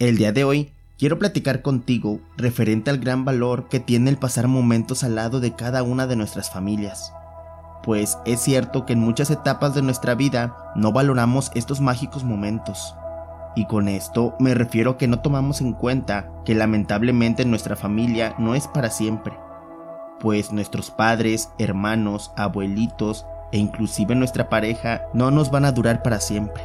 El día de hoy quiero platicar contigo referente al gran valor que tiene el pasar momentos al lado de cada una de nuestras familias. Pues es cierto que en muchas etapas de nuestra vida no valoramos estos mágicos momentos. Y con esto me refiero a que no tomamos en cuenta que lamentablemente nuestra familia no es para siempre. Pues nuestros padres, hermanos, abuelitos e inclusive nuestra pareja no nos van a durar para siempre.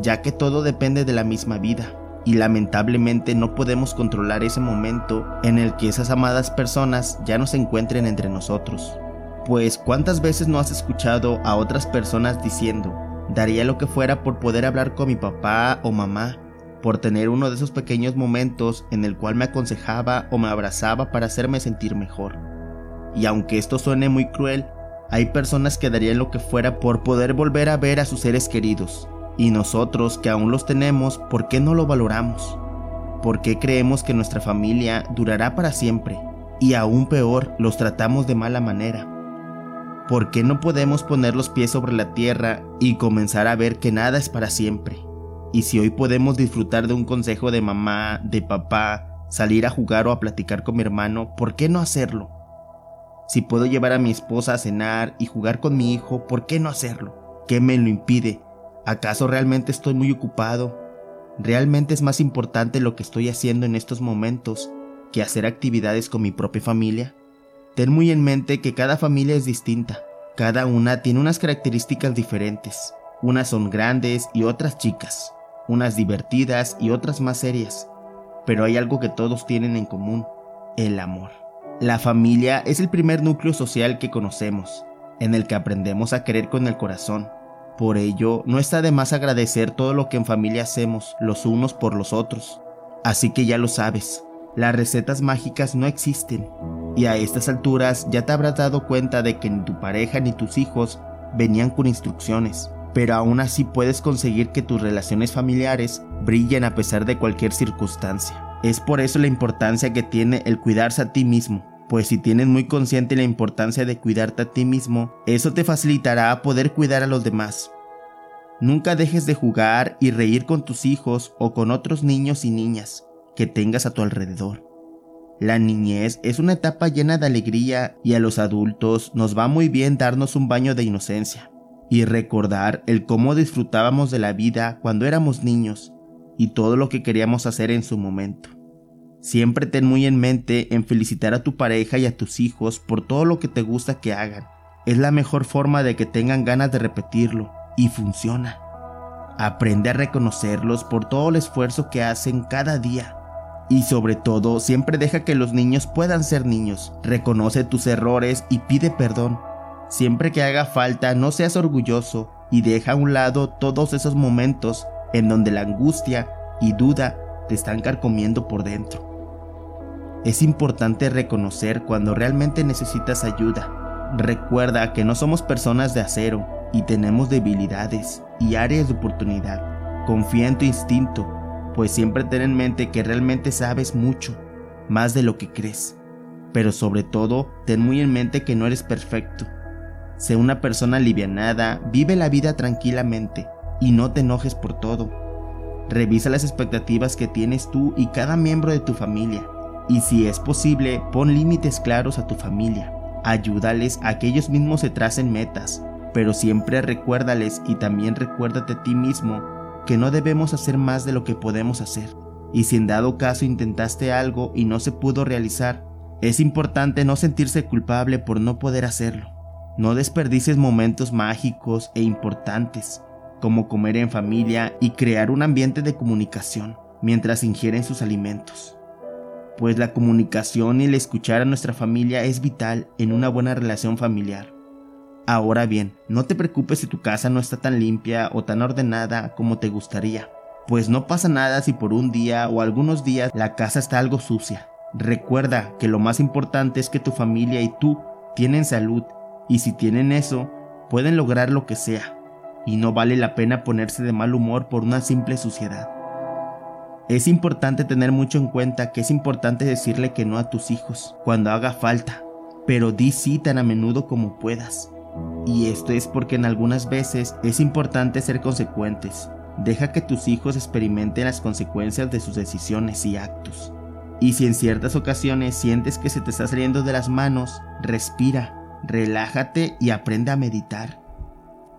Ya que todo depende de la misma vida y lamentablemente no podemos controlar ese momento en el que esas amadas personas ya no se encuentren entre nosotros. Pues cuántas veces no has escuchado a otras personas diciendo, daría lo que fuera por poder hablar con mi papá o mamá, por tener uno de esos pequeños momentos en el cual me aconsejaba o me abrazaba para hacerme sentir mejor. Y aunque esto suene muy cruel, hay personas que darían lo que fuera por poder volver a ver a sus seres queridos, y nosotros que aún los tenemos, ¿por qué no lo valoramos? ¿Por qué creemos que nuestra familia durará para siempre? Y aún peor, los tratamos de mala manera. ¿Por qué no podemos poner los pies sobre la tierra y comenzar a ver que nada es para siempre? Y si hoy podemos disfrutar de un consejo de mamá, de papá, salir a jugar o a platicar con mi hermano, ¿por qué no hacerlo? Si puedo llevar a mi esposa a cenar y jugar con mi hijo, ¿por qué no hacerlo? ¿Qué me lo impide? ¿Acaso realmente estoy muy ocupado? ¿Realmente es más importante lo que estoy haciendo en estos momentos que hacer actividades con mi propia familia? Ten muy en mente que cada familia es distinta, cada una tiene unas características diferentes, unas son grandes y otras chicas, unas divertidas y otras más serias, pero hay algo que todos tienen en común, el amor. La familia es el primer núcleo social que conocemos, en el que aprendemos a querer con el corazón, por ello, no está de más agradecer todo lo que en familia hacemos los unos por los otros. Así que ya lo sabes, las recetas mágicas no existen. Y a estas alturas ya te habrás dado cuenta de que ni tu pareja ni tus hijos venían con instrucciones. Pero aún así puedes conseguir que tus relaciones familiares brillen a pesar de cualquier circunstancia. Es por eso la importancia que tiene el cuidarse a ti mismo, pues si tienes muy consciente la importancia de cuidarte a ti mismo, eso te facilitará poder cuidar a los demás. Nunca dejes de jugar y reír con tus hijos o con otros niños y niñas que tengas a tu alrededor. La niñez es una etapa llena de alegría y a los adultos nos va muy bien darnos un baño de inocencia y recordar el cómo disfrutábamos de la vida cuando éramos niños y todo lo que queríamos hacer en su momento. Siempre ten muy en mente en felicitar a tu pareja y a tus hijos por todo lo que te gusta que hagan. Es la mejor forma de que tengan ganas de repetirlo y funciona. Aprende a reconocerlos por todo el esfuerzo que hacen cada día. Y sobre todo, siempre deja que los niños puedan ser niños. Reconoce tus errores y pide perdón. Siempre que haga falta, no seas orgulloso y deja a un lado todos esos momentos en donde la angustia y duda te están carcomiendo por dentro. Es importante reconocer cuando realmente necesitas ayuda. Recuerda que no somos personas de acero y tenemos debilidades y áreas de oportunidad. Confía en tu instinto, pues siempre ten en mente que realmente sabes mucho, más de lo que crees. Pero sobre todo, ten muy en mente que no eres perfecto. Sé una persona alivianada, vive la vida tranquilamente y no te enojes por todo. Revisa las expectativas que tienes tú y cada miembro de tu familia y si es posible, pon límites claros a tu familia. Ayúdales a que ellos mismos se tracen metas, pero siempre recuérdales y también recuérdate a ti mismo que no debemos hacer más de lo que podemos hacer. Y si en dado caso intentaste algo y no se pudo realizar, es importante no sentirse culpable por no poder hacerlo. No desperdicies momentos mágicos e importantes, como comer en familia y crear un ambiente de comunicación mientras ingieren sus alimentos pues la comunicación y el escuchar a nuestra familia es vital en una buena relación familiar. Ahora bien, no te preocupes si tu casa no está tan limpia o tan ordenada como te gustaría, pues no pasa nada si por un día o algunos días la casa está algo sucia. Recuerda que lo más importante es que tu familia y tú tienen salud y si tienen eso, pueden lograr lo que sea, y no vale la pena ponerse de mal humor por una simple suciedad. Es importante tener mucho en cuenta que es importante decirle que no a tus hijos cuando haga falta, pero di sí tan a menudo como puedas. Y esto es porque en algunas veces es importante ser consecuentes, Deja que tus hijos experimenten las consecuencias de sus decisiones y actos. Y si en ciertas ocasiones sientes que se te está saliendo de las manos, respira, relájate y aprende a meditar.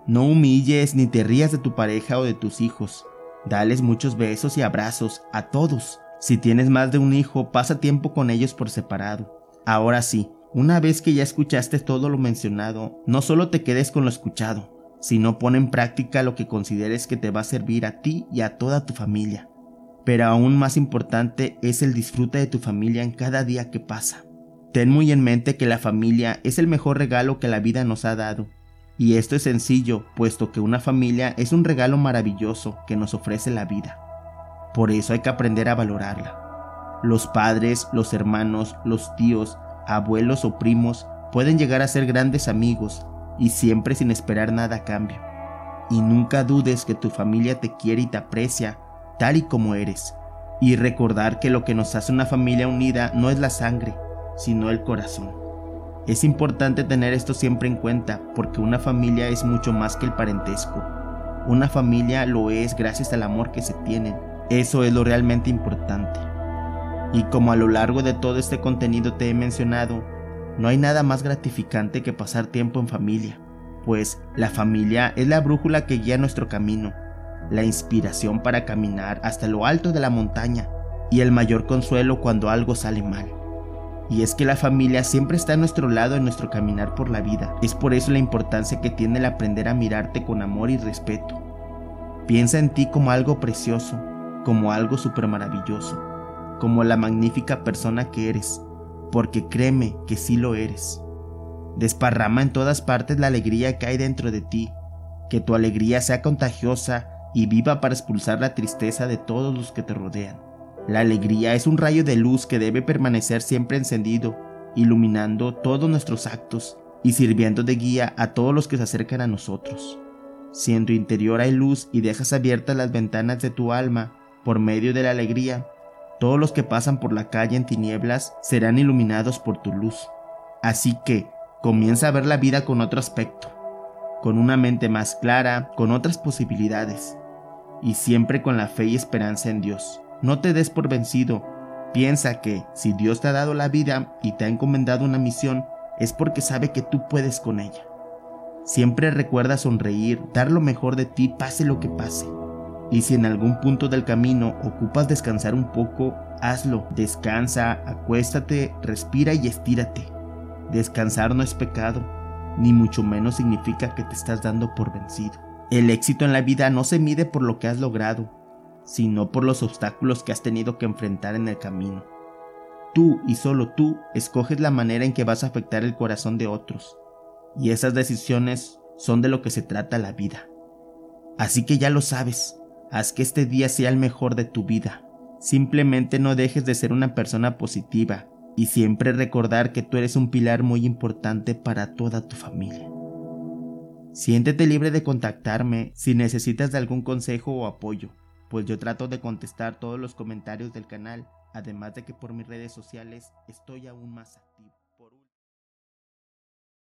No humilles ni te rías de tu pareja o de tus hijos. Dales muchos besos y abrazos a todos. Si tienes más de un hijo, pasa tiempo con ellos por separado. Ahora sí, una vez que ya escuchaste todo lo mencionado, no solo te quedes con lo escuchado, sino pon en práctica lo que consideres que te va a servir a ti y a toda tu familia. Pero aún más importante es el disfrute de tu familia en cada día que pasa. Ten muy en mente que la familia es el mejor regalo que la vida nos ha dado. Y esto es sencillo, puesto que una familia es un regalo maravilloso que nos ofrece la vida. Por eso hay que aprender a valorarla. Los padres, los hermanos, los tíos, abuelos o primos pueden llegar a ser grandes amigos y siempre sin esperar nada a cambio. Y nunca dudes que tu familia te quiere y te aprecia tal y como eres. Y recordar que lo que nos hace una familia unida no es la sangre, sino el corazón. Es importante tener esto siempre en cuenta porque una familia es mucho más que el parentesco. Una familia lo es gracias al amor que se tienen. Eso es lo realmente importante. Y como a lo largo de todo este contenido te he mencionado, no hay nada más gratificante que pasar tiempo en familia, pues la familia es la brújula que guía nuestro camino, la inspiración para caminar hasta lo alto de la montaña y el mayor consuelo cuando algo sale mal. Y es que la familia siempre está a nuestro lado en nuestro caminar por la vida. Es por eso la importancia que tiene el aprender a mirarte con amor y respeto. Piensa en ti como algo precioso, como algo súper maravilloso, como la magnífica persona que eres, porque créeme que sí lo eres. Desparrama en todas partes la alegría que hay dentro de ti, que tu alegría sea contagiosa y viva para expulsar la tristeza de todos los que te rodean. La alegría es un rayo de luz que debe permanecer siempre encendido, iluminando todos nuestros actos y sirviendo de guía a todos los que se acercan a nosotros. Si en tu interior hay luz y dejas abiertas las ventanas de tu alma por medio de la alegría, todos los que pasan por la calle en tinieblas serán iluminados por tu luz. Así que comienza a ver la vida con otro aspecto, con una mente más clara, con otras posibilidades y siempre con la fe y esperanza en Dios. No te des por vencido. Piensa que si Dios te ha dado la vida y te ha encomendado una misión, es porque sabe que tú puedes con ella. Siempre recuerda sonreír, dar lo mejor de ti, pase lo que pase. Y si en algún punto del camino ocupas descansar un poco, hazlo. Descansa, acuéstate, respira y estírate. Descansar no es pecado, ni mucho menos significa que te estás dando por vencido. El éxito en la vida no se mide por lo que has logrado, sino por los obstáculos que has tenido que enfrentar en el camino. Tú y solo tú escoges la manera en que vas a afectar el corazón de otros, y esas decisiones son de lo que se trata la vida. Así que ya lo sabes, haz que este día sea el mejor de tu vida. Simplemente no dejes de ser una persona positiva y siempre recordar que tú eres un pilar muy importante para toda tu familia. Siéntete libre de contactarme si necesitas de algún consejo o apoyo, pues yo trato de contestar todos los comentarios del canal, además de que por mis redes sociales estoy aún más activo.